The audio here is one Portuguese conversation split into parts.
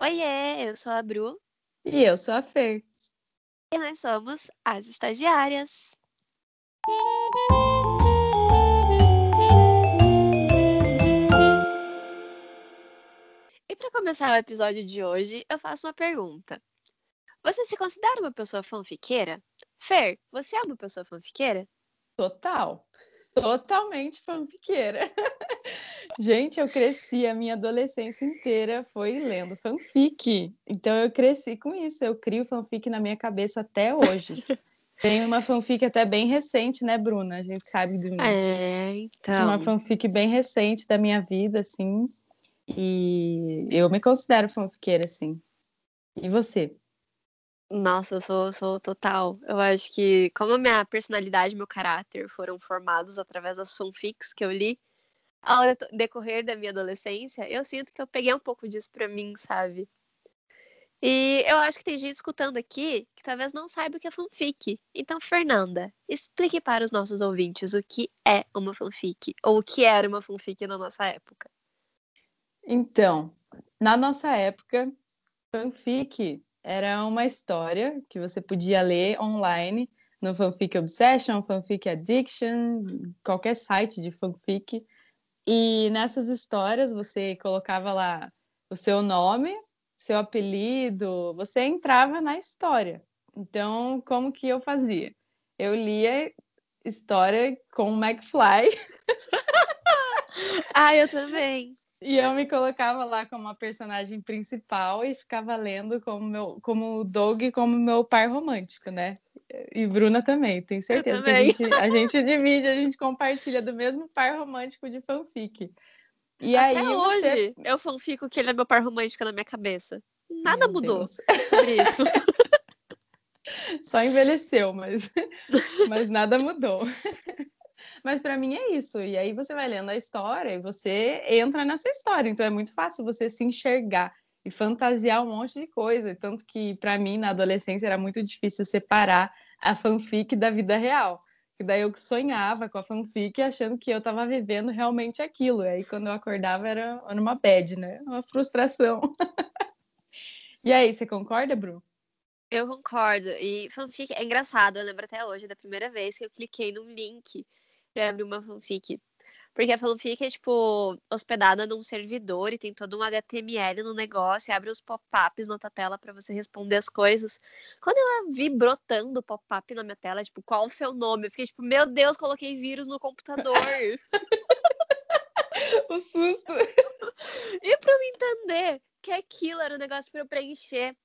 Oiê, eu sou a Bru E eu sou a Fer. e nós somos as estagiárias. E para começar o episódio de hoje, eu faço uma pergunta. Você se considera uma pessoa fanfiqueira? Fer, você é uma pessoa fanfiqueira? Total. Totalmente fanfiqueira. Gente, eu cresci a minha adolescência inteira foi lendo fanfic. Então eu cresci com isso. Eu crio fanfic na minha cabeça até hoje. Tem uma fanfic até bem recente, né, Bruna? A gente sabe de uma, É, então. uma fanfic bem recente da minha vida, assim. E eu me considero fanfiqueira, assim. E você? Nossa, eu sou, sou total. Eu acho que, como a minha personalidade e meu caráter foram formados através das fanfics que eu li ao decorrer da minha adolescência, eu sinto que eu peguei um pouco disso pra mim, sabe? E eu acho que tem gente escutando aqui que talvez não saiba o que é fanfic. Então, Fernanda, explique para os nossos ouvintes o que é uma fanfic, ou o que era uma fanfic na nossa época. Então, na nossa época, fanfic era uma história que você podia ler online no Fanfic Obsession, Fanfic Addiction, qualquer site de fanfic. E nessas histórias você colocava lá o seu nome, seu apelido, você entrava na história. Então, como que eu fazia? Eu lia história com o McFly Ah, eu também. E eu me colocava lá como a personagem principal e ficava lendo como meu, como o Doug, como meu par romântico, né? E Bruna também, tenho certeza que a também. gente, a gente divide, a gente compartilha do mesmo par romântico de fanfic. E Até aí hoje, você... eu fanfico que ele é meu par romântico na minha cabeça. Nada Meu mudou Deus, sobre isso. Só envelheceu, mas, mas nada mudou. Mas para mim é isso. E aí você vai lendo a história e você entra nessa história. Então é muito fácil você se enxergar e fantasiar um monte de coisa. Tanto que para mim na adolescência era muito difícil separar a fanfic da vida real. Que daí eu sonhava com a fanfic achando que eu estava vivendo realmente aquilo. E aí quando eu acordava era, uma bad, né? Uma frustração. e aí, você concorda, Bru? Eu concordo. E fanfic é engraçado. Eu lembro até hoje da primeira vez que eu cliquei num link pra abrir uma fanfic. Porque a fanfic é, tipo, hospedada num servidor e tem todo um HTML no negócio, e abre os pop-ups na tua tela pra você responder as coisas. Quando eu vi brotando pop-up na minha tela, tipo, qual o seu nome? Eu fiquei tipo, meu Deus, coloquei vírus no computador. O susto. E pra eu entender que aquilo era um negócio pra eu preencher.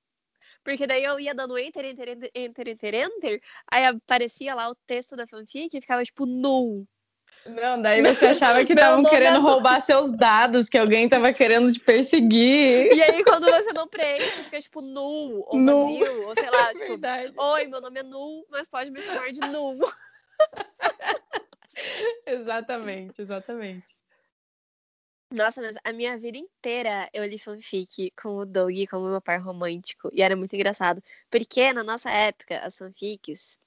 Porque daí eu ia dando enter, enter, enter, enter, enter, enter, aí aparecia lá o texto da fanfic e ficava tipo null. Não, daí você achava que estavam querendo é- roubar seus dados, que alguém estava querendo te perseguir. E aí quando você não preenche, fica tipo null, ou Null. vazio, ou sei lá, tipo, Verdade. oi, meu nome é null, mas pode me chamar de null. Exatamente, exatamente. Nossa, mas a minha vida inteira eu li fanfic com o Doug como meu par romântico. E era muito engraçado. Porque na nossa época, as fanfics,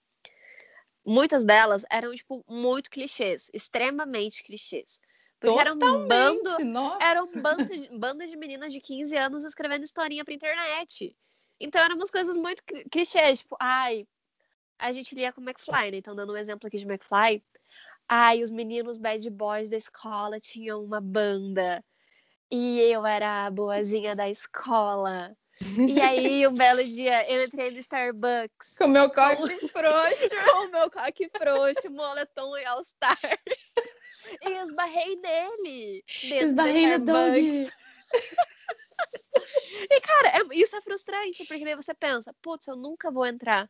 muitas delas eram, tipo, muito clichês. Extremamente clichês. Porque era um bando. Totalmente, Nossa. Era um bando de, bando de meninas de 15 anos escrevendo historinha pra internet. Então eram umas coisas muito cli- clichês. Tipo, ai, a gente lia com McFly, né? Então, dando um exemplo aqui de McFly. Ai, os meninos bad boys da escola tinham uma banda. E eu era a boazinha da escola. E aí, um belo dia, eu entrei no Starbucks Com meu coque frouxo. com o meu coque frouxo, moletom e all-star. E esbarrei nele. Esbarrei no Doug. E, cara, é- isso é frustrante, porque daí você pensa, putz, eu nunca vou entrar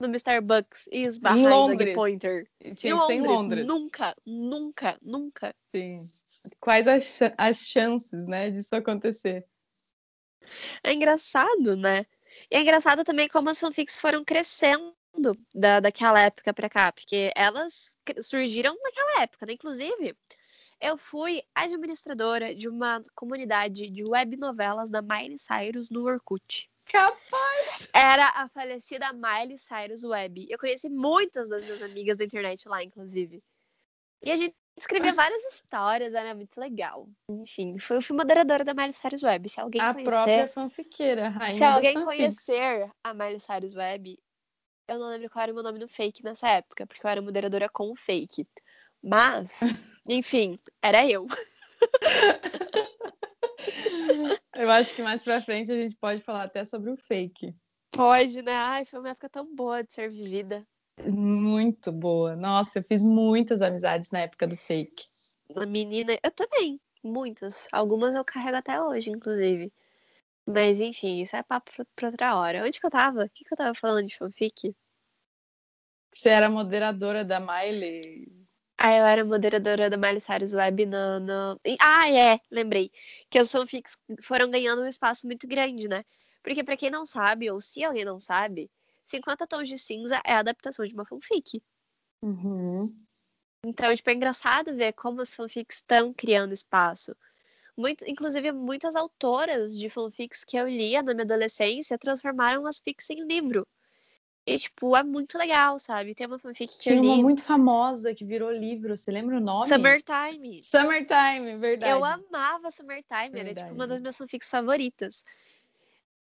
no Starbucks e esbarrar Em Londres. Pointer. Tinha em que ser em Londres, Londres. Nunca, nunca, nunca. Sim. Quais as, as chances, né, disso acontecer? É engraçado, né? E é engraçado também como as fanfics foram crescendo da, daquela época pra cá, porque elas surgiram naquela época, né? Inclusive, eu fui administradora de uma comunidade de web novelas da Miley Cyrus no Orkut. Capaz! Era a falecida Miley Cyrus Web. Eu conheci muitas das minhas amigas da internet lá, inclusive. E a gente Escrevia várias histórias, era muito legal. Enfim, foi, eu fui moderadora da Miley Cyrus Web. Se alguém a conhecer, própria fanfiqueira, rainha se alguém conhecer a Miley Cyrus Web, eu não lembro qual era o meu nome no fake nessa época, porque eu era moderadora com o fake. Mas, enfim, era eu. Eu acho que mais pra frente a gente pode falar até sobre o fake. Pode, né? Ai, foi uma época tão boa de ser vivida. Muito boa. Nossa, eu fiz muitas amizades na época do fake. Menina, eu também, muitas. Algumas eu carrego até hoje, inclusive. Mas enfim, isso é papo pra outra hora. Onde que eu tava? O que, que eu tava falando de fanfic? Você era moderadora da Miley. Ah, eu era moderadora da Miley Cyrus Web no, no... Ah, é, lembrei. Que as fanfics foram ganhando um espaço muito grande, né? Porque pra quem não sabe, ou se alguém não sabe, 50 Tons de Cinza é a adaptação de uma fanfic. Uhum. Então, tipo, é engraçado ver como as fanfics estão criando espaço. Muito, inclusive, muitas autoras de fanfics que eu lia na minha adolescência transformaram as fics em livro. E, tipo, é muito legal, sabe? Tem uma fanfic que Tinha eu uma li, muito famosa que virou livro. Você lembra o nome? Summertime. Summertime, verdade. Eu amava Summertime, era tipo uma Verdade. das minhas fanfics favoritas.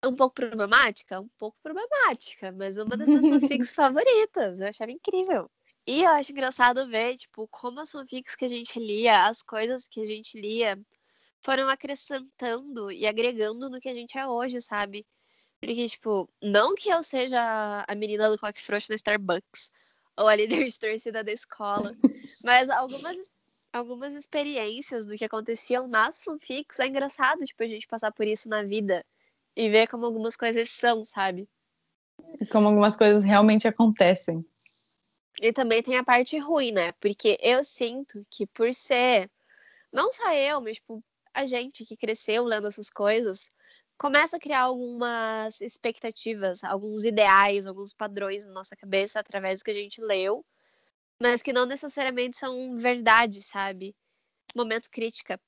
Um pouco problemática? Um pouco problemática, mas uma das minhas fanfics favoritas. Eu achava incrível. E eu acho engraçado ver, tipo, como as fanfics que a gente lia, as coisas que a gente lia, foram acrescentando e agregando no que a gente é hoje, sabe? Porque, tipo, não que eu seja a menina do coque frouxo na Starbucks, ou a líder de torcida da escola, mas algumas algumas experiências do que aconteciam nas fanfics é engraçado, tipo, a gente passar por isso na vida e ver como algumas coisas são, sabe? Como algumas coisas realmente acontecem. E também tem a parte ruim, né? Porque eu sinto que por ser, não só eu, mas tipo, a gente que cresceu lendo essas coisas, começa a criar algumas expectativas, alguns ideais, alguns padrões na nossa cabeça através do que a gente leu, mas que não necessariamente são verdade, sabe? Momento crítica.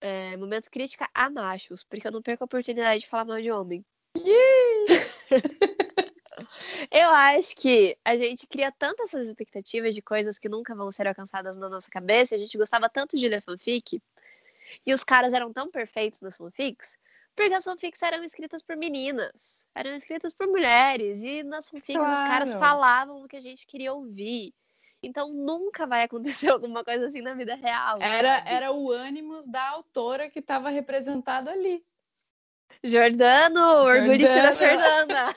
É, momento crítica a machos, porque eu não perco a oportunidade de falar mal de homem. Eu acho que a gente cria tantas essas expectativas de coisas que nunca vão ser alcançadas na nossa cabeça. A gente gostava tanto de ler fanfic. E os caras eram tão perfeitos nas fanfics. Porque as fanfics eram escritas por meninas. Eram escritas por mulheres. E nas fanfics os caras Claro. falavam o que a gente queria ouvir. Então nunca vai acontecer alguma coisa assim na vida real. Era, sabe? era o ânimos da autora que estava representado ali. Jordano, orgulhe-se da Jordana. Fernanda.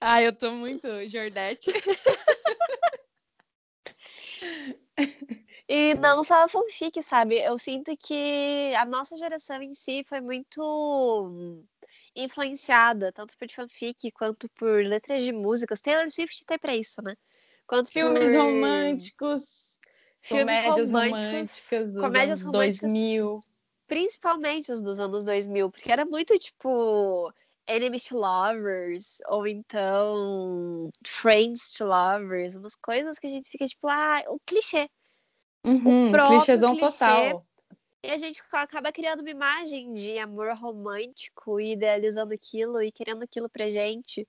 Ah, eu tô muito Jordete. E não só a fanfic, sabe? Eu sinto que a nossa geração em si foi muito influenciada, tanto por fanfic quanto por letras de músicas. Taylor Swift tem pra isso, né? Quanto Filmes por românticos, filmes comédias românticos, românticas dos comédias anos românticas. 2000. principalmente os dos anos 2000, porque era muito tipo Enemies to Lovers, ou então Friends to Lovers, umas coisas que a gente fica tipo, ah, o clichê. Uhum, próprio clichêzão clichê. total. E a gente acaba criando uma imagem de amor romântico e idealizando aquilo e querendo aquilo pra gente.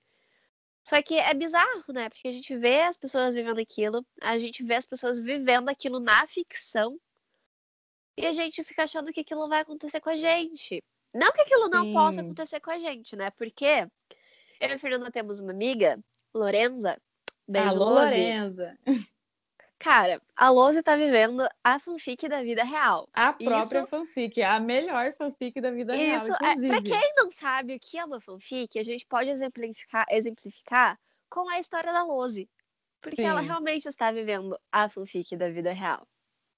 Só que é bizarro, né? Porque a gente vê as pessoas vivendo aquilo, a gente vê as pessoas vivendo aquilo na ficção e a gente fica achando que aquilo vai acontecer com a gente. Não que aquilo não possa Sim. acontecer com a gente, né? Porque eu e a Fernanda temos uma amiga, Lorenza, beijo, Alô, Lose. Lorenza. Cara, a Lose tá vivendo a fanfic da vida real. A própria Isso- fanfic, a melhor fanfic da vida Isso, real, é, inclusive. pra quem não sabe o que é uma fanfic, a gente pode exemplificar, exemplificar com a história da Lose. Porque ela Sim. realmente está vivendo a fanfic da vida real.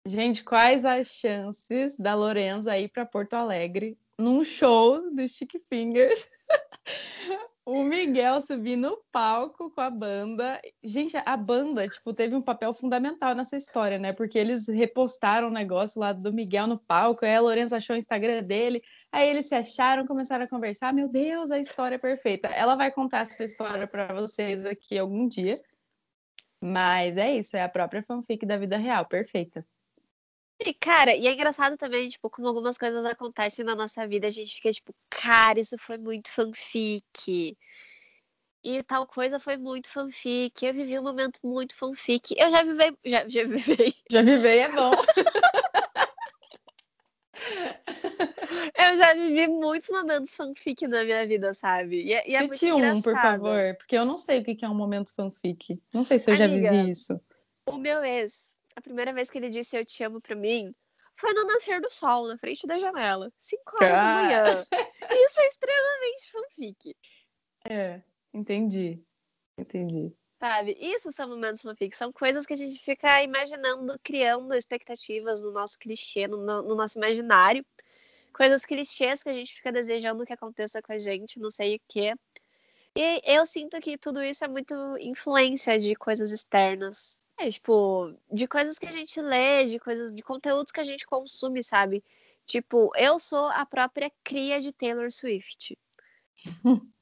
Gente, quais as chances da Lorenza ir para Porto Alegre num show do Stick Fingers? o Miguel subir no palco com a banda. Gente, a banda, tipo, teve um papel fundamental nessa história, né? Porque eles repostaram o negócio lá do Miguel no palco, aí a Lorenza achou o Instagram dele, aí eles se acharam, começaram a conversar. Meu Deus, a história é perfeita. Ela vai contar essa história para vocês aqui algum dia. Mas é isso, é a própria fanfic da vida real, perfeita. E, cara, e é engraçado também, tipo, como algumas coisas acontecem na nossa vida, a gente fica tipo, cara, isso foi muito fanfic. E tal coisa foi muito fanfic. Eu vivi um momento muito fanfic. Eu já vivei. Já, já vivei. Já vivei é bom. eu já vivi muitos momentos fanfic na minha vida, sabe? E, é, e é Cite um, engraçado. por favor, porque eu não sei o que é um momento fanfic. Não sei se eu Amiga, já vivi isso. O meu ex, a primeira vez que ele disse eu te amo pra mim, foi no nascer do sol, na frente da janela. 5 horas da manhã. Isso é extremamente fanfic. É, entendi. Entendi. Sabe? Isso são momentos fanfic. São coisas que a gente fica imaginando, criando expectativas no nosso clichê, no, no nosso imaginário. Coisas clichês que a gente fica desejando que aconteça com a gente, não sei o quê. E eu sinto que tudo isso é muito influência de coisas externas. É, tipo, de coisas que a gente lê, de coisas, de conteúdos que a gente consome, sabe? Tipo, eu sou a própria cria de Taylor Swift.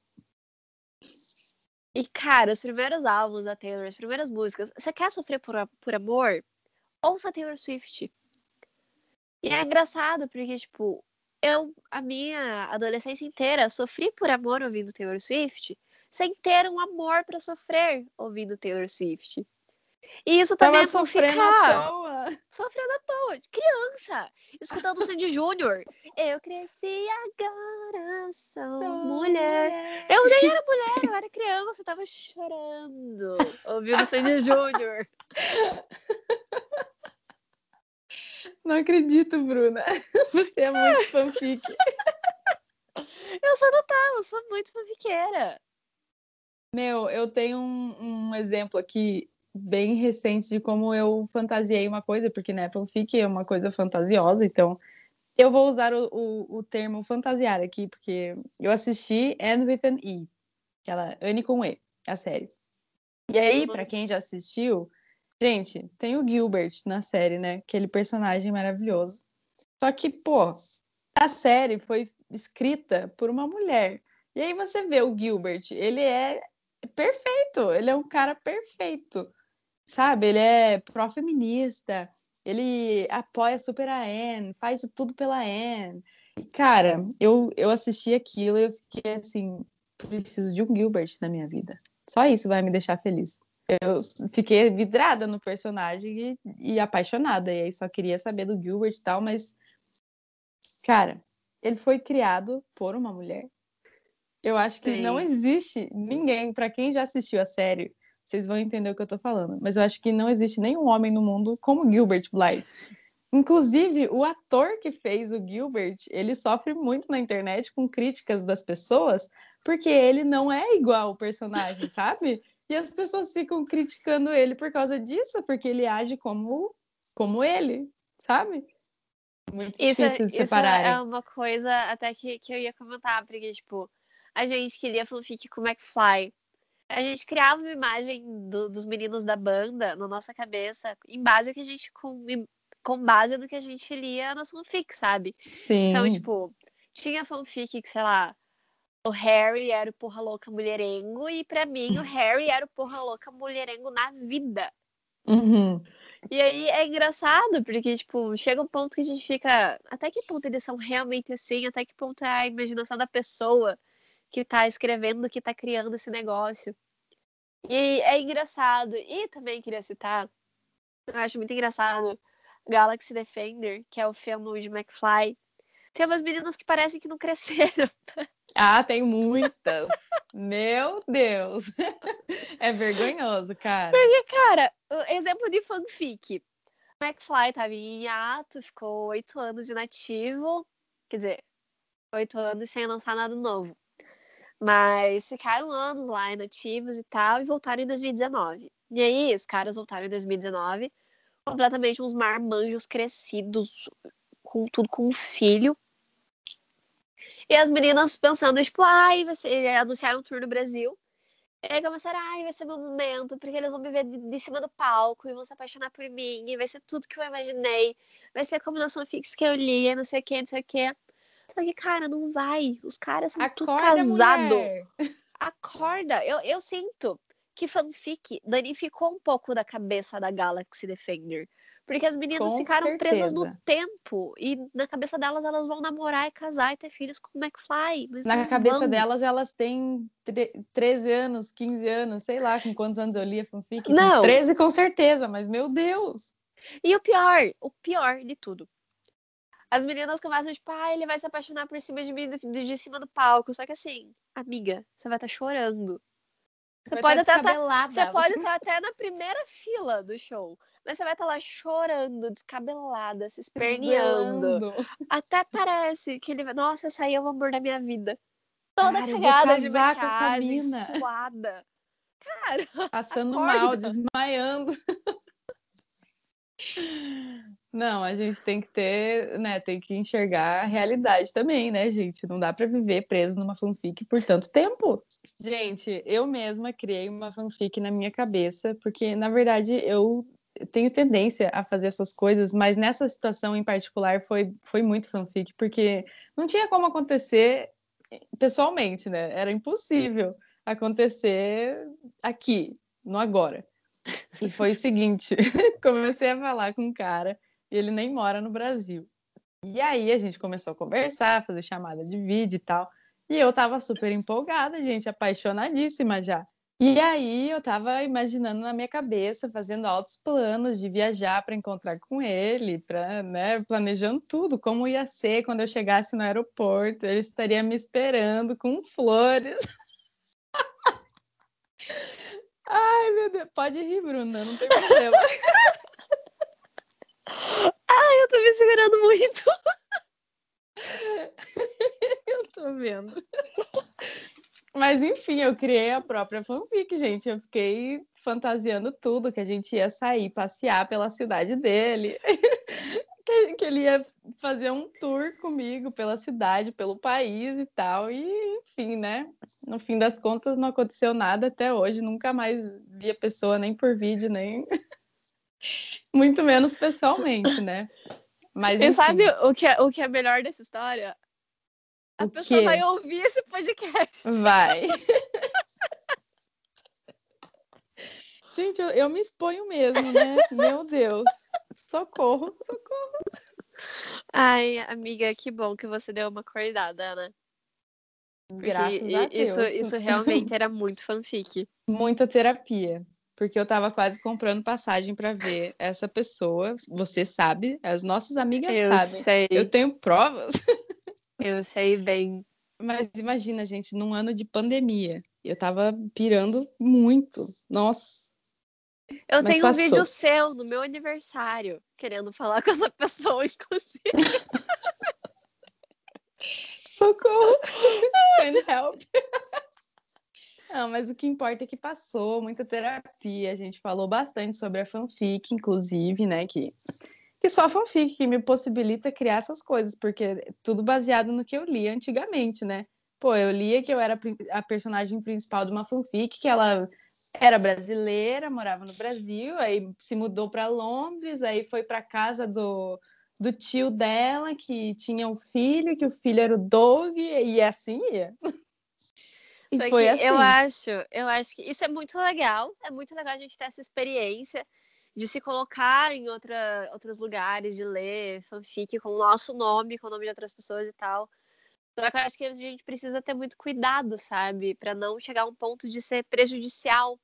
E, cara, os primeiros álbuns da Taylor, as primeiras músicas, você quer sofrer por, por amor? Ouça Taylor Swift. E é engraçado, porque, tipo, eu, a minha adolescência inteira, sofri por amor ouvindo Taylor Swift, sem ter um amor para sofrer ouvindo Taylor Swift. E isso também Tava é à toa. Sofrendo à toa. Criança. Escutando o Sandy Júnior. Eu cresci agora, sou Sou mulher. Eu nem era mulher, eu era criança, eu tava chorando. Ouvindo Sandy Júnior. Não acredito, Bruna. Você é muito fanfic. Eu sou total, eu sou muito fanfiqueira. Meu, eu tenho um, um exemplo aqui bem recente de como eu fantasiei uma coisa, porque né, fanfic é uma coisa fantasiosa, então eu vou usar o, o, o termo fantasiar aqui, porque eu assisti Anne with an E, aquela Anne com E, a série. E aí, para quem já assistiu, gente, tem o Gilbert na série, né? Aquele personagem maravilhoso. Só que, pô, a série foi escrita por uma mulher. E aí você vê o Gilbert, ele é perfeito, ele é um cara perfeito, sabe? Ele é pró-feminista, ele apoia super a Anne, faz tudo pela Anne. E, cara, eu, eu assisti aquilo e eu fiquei assim, preciso de um Gilbert na minha vida. Só isso vai me deixar feliz. Eu fiquei vidrada no personagem e, e apaixonada, e aí só queria saber do Gilbert e tal, mas, cara, ele foi criado por uma mulher. Eu acho que Sim. não existe ninguém, para quem já assistiu a série, vocês vão entender o que eu tô falando, mas eu acho que não existe nenhum homem no mundo como Gilbert Blythe. Inclusive, o ator que fez o Gilbert, ele sofre muito na internet com críticas das pessoas, porque ele não é igual o personagem, sabe? E as pessoas ficam criticando ele por causa disso, porque ele age como, como ele, sabe? Muito Isso, é- difícil de isso separarem. é uma coisa até que, que eu ia comentar, porque, tipo, a gente que lia fanfic com o McFly, a gente criava uma imagem do- dos meninos da banda na nossa cabeça, em base ao que a gente com, com base no que a gente lia nas fanfic, sabe? Sim. Então, tipo, tinha fanfic que, sei lá, o Harry era o porra louca mulherengo, e pra mim o Harry era o porra louca mulherengo na vida. Uhum. E aí é engraçado, porque, tipo, chega um ponto que a gente fica. Até que ponto eles são realmente assim? Até que ponto é a imaginação da pessoa que tá escrevendo, que tá criando esse negócio? E é engraçado. E também queria citar, eu acho muito engraçado, Galaxy Defender, que é o filme de McFly. Tem umas meninas que parecem que não cresceram. Ah, tem muitas. Meu Deus. É vergonhoso, cara. Porque, cara, exemplo de fanfic. McFly tava em hiato, ficou oito anos inativo. Quer dizer, oito anos sem lançar nada novo. Mas ficaram anos lá inativos e tal, e voltaram em 2019. E aí, os caras voltaram em 2019, completamente uns marmanjos crescidos, com tudo com um filho. E as meninas pensando, tipo, ai, ser... anunciaram um tour no Brasil. E aí começaram, ai, vai ser meu momento, porque eles vão me ver de, de cima do palco e vão se apaixonar por mim, e vai ser tudo que eu imaginei, vai ser a combinação fixa que eu li, não sei o que, não sei o que. Só que, cara, não vai. Os caras são tudo Acorda, casados. mulher. Acorda. Eu, eu sinto que fanfic danificou um pouco da cabeça da Galaxy Defender. Porque as meninas Com ficaram certeza. presas no tempo. E na cabeça delas, elas vão namorar e casar e ter filhos com o McFly. Na cabeça vão. delas, elas têm tre- 13 anos, 15 anos, sei lá com quantos anos eu li a fanfic. Não. Uns 13 com certeza, mas meu Deus! E o pior, o pior de tudo. As meninas começam, tipo, ah, ele vai se apaixonar por cima de mim, de, cima do palco. Só que assim, amiga, você vai estar chorando. Você pode tá até tá- descabelada. Você pode estar até na primeira fila do show. Mas você vai estar lá chorando, descabelada, se esperneando. Até parece que ele vai. Nossa, essa aí é o amor da minha vida. Toda Cara, cagada de maquiagem, suada. Cara, Passando Acorda. mal, desmaiando. Não, a gente tem que ter, né, tem que enxergar a realidade também, né, gente? Não dá pra viver preso numa fanfic por tanto tempo. Gente, eu mesma criei uma fanfic na minha cabeça, porque na verdade eu tenho tendência a fazer essas coisas, mas nessa situação em particular foi, foi muito fanfic, porque não tinha como acontecer pessoalmente, né? Era impossível acontecer aqui, no agora. E foi o seguinte, comecei a falar com um cara, ele nem mora no Brasil. E aí a gente começou a conversar, fazer chamada de vídeo e tal. E eu tava super empolgada, gente, apaixonadíssima já. E aí eu tava imaginando na minha cabeça, fazendo altos planos de viajar para encontrar com ele, para, né, planejando tudo, como ia ser quando eu chegasse no aeroporto, ele estaria me esperando com flores. Ai, meu Deus, pode rir, Bruna, não tem problema. segurando muito. Eu tô vendo. Mas enfim, eu criei a própria fanfic, gente. Eu fiquei fantasiando tudo, que a gente ia sair, passear pela cidade dele, que, que ele ia fazer um tour comigo pela cidade, pelo país e tal. E enfim, né? No fim das contas, não aconteceu nada até hoje. Nunca mais vi a pessoa, nem por vídeo, nem. Muito menos pessoalmente, né? Mas, E sabe o que, é, o que é melhor dessa história? A O pessoa quê? vai ouvir esse podcast. Vai. Gente, eu, eu me exponho mesmo, né? Meu Deus. Socorro, socorro. Ai, amiga, que bom que você deu uma acordada, né? Porque Graças a Deus. isso, isso realmente era muito fanfic. Muita terapia. Porque eu tava quase comprando passagem pra ver essa pessoa. Você sabe, as nossas amigas Eu sabem. sei, Eu tenho provas. eu sei bem. Mas imagina, gente, num ano de pandemia, eu tava pirando muito. Nossa. Eu Mas tenho um vídeo passou. seu no meu aniversário, querendo falar com essa pessoa, inclusive. Socorro! Send help! Não, mas o que importa é que passou muita terapia. A gente falou bastante sobre a fanfic, inclusive, né? Que, que só a fanfic que me possibilita criar essas coisas, porque tudo baseado no que eu li antigamente, né? Pô, eu lia que eu era a personagem principal de uma fanfic, que ela era brasileira, morava no Brasil, aí se mudou para Londres, aí foi para casa do, do tio dela, que tinha um filho, que o filho era o Doug, e assim ia. E Só foi que assim. eu acho, eu acho que isso é muito legal. É muito legal a gente ter essa experiência de se colocar em outra, outros lugares, de ler fanfic com o nosso nome, com o nome de outras pessoas e tal. Só que eu acho que a gente precisa ter muito cuidado, sabe? Pra não chegar a um ponto de ser prejudicial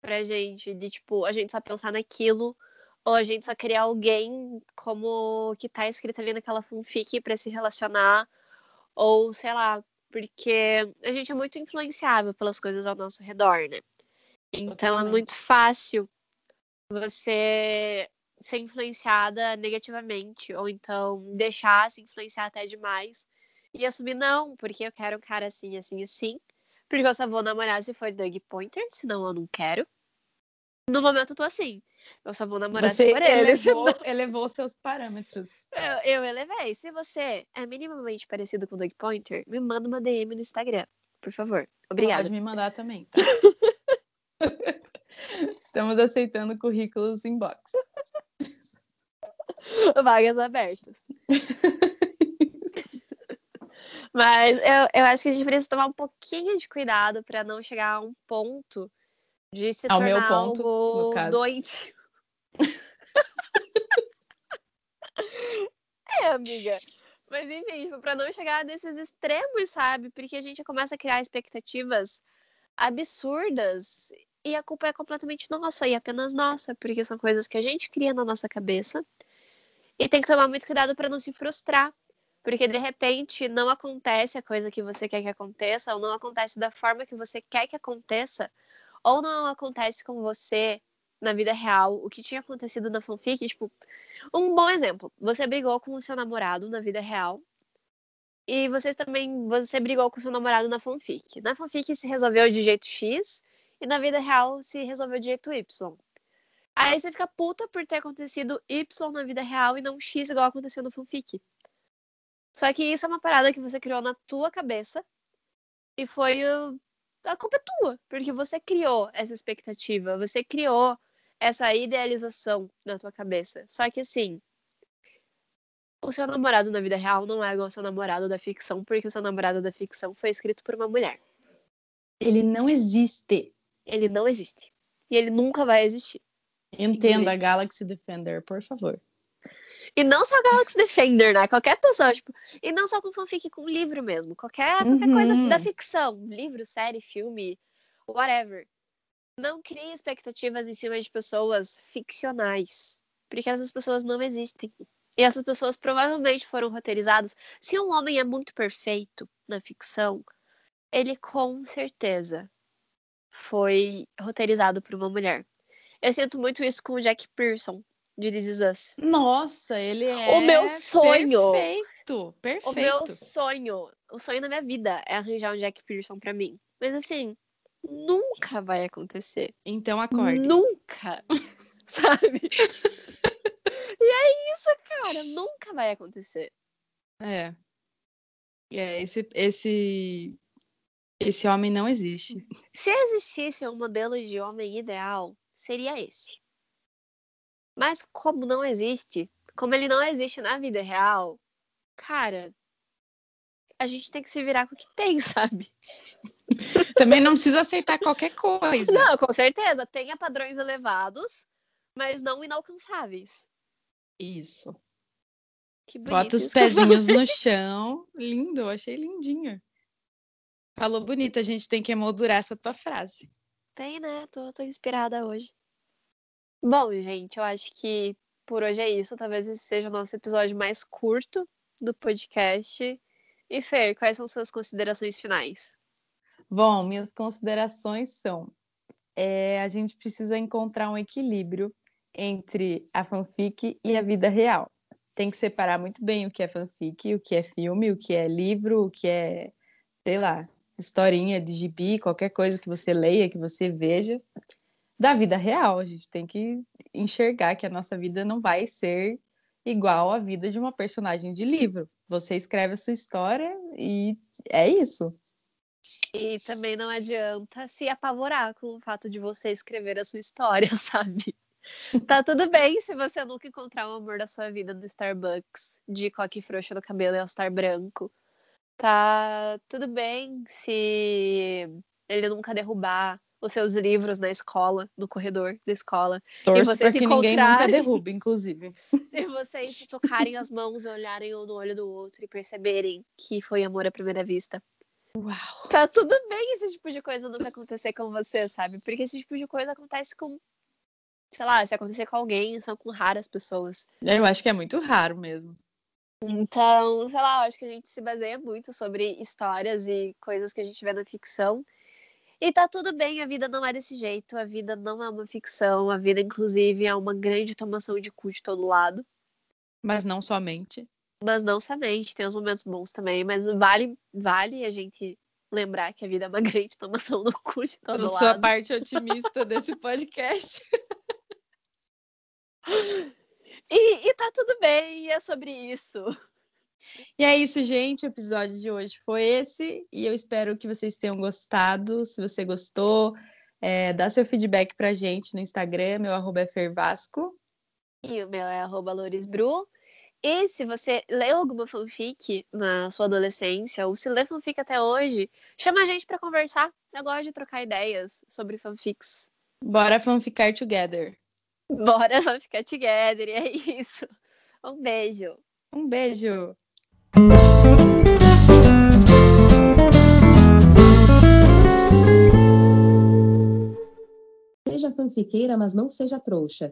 pra gente, de tipo, a gente só pensar naquilo, ou a gente só criar alguém como que tá escrito ali naquela fanfic pra se relacionar, ou sei lá, porque a gente é muito influenciável pelas coisas ao nosso redor, né? Então é muito fácil você ser influenciada negativamente, ou então deixar se influenciar até demais e assumir, não, porque eu quero um cara assim, assim, assim, porque eu só vou namorar se for Doug Pointer, senão eu não quero. No momento eu tô assim, eu só vou namorar Você for ele, elevou, elevou seus parâmetros. eu, eu elevei. Se você é minimamente parecido com o Doug Pointer, me manda uma DM no Instagram, por favor. Obrigada. Pode me mandar também, tá? Estamos aceitando currículos inbox. Vagas abertas. Mas eu, eu acho que a gente precisa tomar um pouquinho de cuidado para não chegar a um ponto de se Ao meu tornar ponto, no algo doentio. é, amiga. Mas enfim, tipo, pra não chegar nesses extremos, sabe? Porque a gente começa a criar expectativas absurdas e a culpa é completamente nossa e apenas nossa, porque são coisas que a gente cria na nossa cabeça. E tem que tomar muito cuidado para não se frustrar, porque de repente não acontece a coisa que você quer que aconteça, ou não acontece da forma que você quer que aconteça, ou não acontece com você na vida real o que tinha acontecido na fanfic. Tipo, um bom exemplo: você brigou com o seu namorado na vida real. E você também você brigou com o seu namorado na fanfic. Na fanfic se resolveu de jeito X e na vida real se resolveu de jeito Y. Aí você fica puta por ter acontecido Y na vida real e não X igual aconteceu no fanfic. Só que isso é uma parada que você criou na tua cabeça e foi a culpa é tua, porque você criou essa expectativa, você criou essa idealização na tua cabeça. Só que assim, o seu namorado na vida real não é igual ao seu namorado da ficção, porque o seu namorado da ficção foi escrito por uma mulher. Ele não existe. Ele não existe. E ele nunca vai existir. Entenda, Galaxy Defender, por favor. E não só Galaxy Defender, né? Qualquer pessoa, tipo, e não só com fanfic, com livro mesmo. Qualquer, qualquer Uhum. coisa da ficção. Livro, série, filme, whatever. Não crie expectativas em cima de pessoas ficcionais. Porque essas pessoas não existem. E essas pessoas provavelmente foram roteirizadas. Se um homem é muito perfeito na ficção, ele com certeza foi roteirizado por uma mulher. Eu sinto muito isso com o Jack Pearson, de This Is Us. Nossa, ele é O meu sonho. Perfeito, perfeito. O meu sonho, o sonho da minha vida é arranjar um Jack Pearson pra mim. Mas assim, nunca vai acontecer. Então acorde. Nunca. Sabe? e é isso, cara. Nunca vai acontecer. É. É, esse, esse, esse homem não existe. Se existisse um modelo de homem ideal, seria esse. Mas como não existe, como ele não existe na vida real, cara, a gente tem que se virar com o que tem, sabe? Também não precisa aceitar qualquer coisa. Não, com certeza. Tenha padrões elevados, mas não inalcançáveis. Isso. Que bonito Bota os pezinhos no chão. Lindo, achei lindinho. Falou bonito, a gente tem que emoldurar essa tua frase. Tem, né? Tô, tô inspirada hoje. Bom, gente, eu acho que por hoje é isso. Talvez esse seja o nosso episódio mais curto do podcast. E Fer, quais são suas considerações finais? Bom, minhas considerações são: é, a gente precisa encontrar um equilíbrio entre a fanfic e a vida real. Tem que separar muito bem o que é fanfic, o que é filme, o que é livro, o que é, sei lá, historinha de gibi, qualquer coisa que você leia, que você veja, da vida real. A gente tem que enxergar que a nossa vida não vai ser igual à vida de uma personagem de livro. Você escreve a sua história e é isso. E também não adianta se apavorar com o fato de você escrever a sua história, sabe? Tá tudo bem se você nunca encontrar o amor da sua vida no Starbucks, de coque frouxa no cabelo e all-star branco. Tá tudo bem se ele nunca derrubar os seus livros na escola, no corredor da escola, Torço vocês para se que ninguém nunca encontrarem. derrube, inclusive. e vocês se tocarem as mãos, olharem um no olho do outro e perceberem que foi amor à primeira vista. Uau! Tá tudo bem esse tipo de coisa nunca acontecer com você, sabe? Porque esse tipo de coisa acontece com. Sei lá, se acontecer com alguém, são com raras pessoas. Eu acho que é muito raro mesmo. Então, sei lá, eu acho que a gente se baseia muito sobre histórias e coisas que a gente vê na ficção. E tá tudo bem, a vida não é desse jeito, a vida não é uma ficção, a vida, inclusive, é uma grande tomação de cu de todo lado. Mas não somente. Mas não somente, tem os momentos bons também, mas vale, vale a gente lembrar que a vida é uma grande tomação no cu de todo Eu lado. sou a parte otimista desse podcast. E, e tá tudo bem, e é sobre isso. E é isso, gente. O episódio de hoje foi esse. E eu espero que vocês tenham gostado. Se você gostou, é, dá seu feedback pra gente no Instagram. Meu arroba é Fervasco. E o meu é arroba Loresbru. E se você leu alguma fanfic na sua adolescência, ou se lê fanfic até hoje, chama a gente pra conversar. Eu gosto de trocar ideias sobre fanfics. Bora fanficar together. Bora, vamos ficar together, e é isso. Um beijo. Um beijo. Seja fanfiqueira, mas não seja trouxa.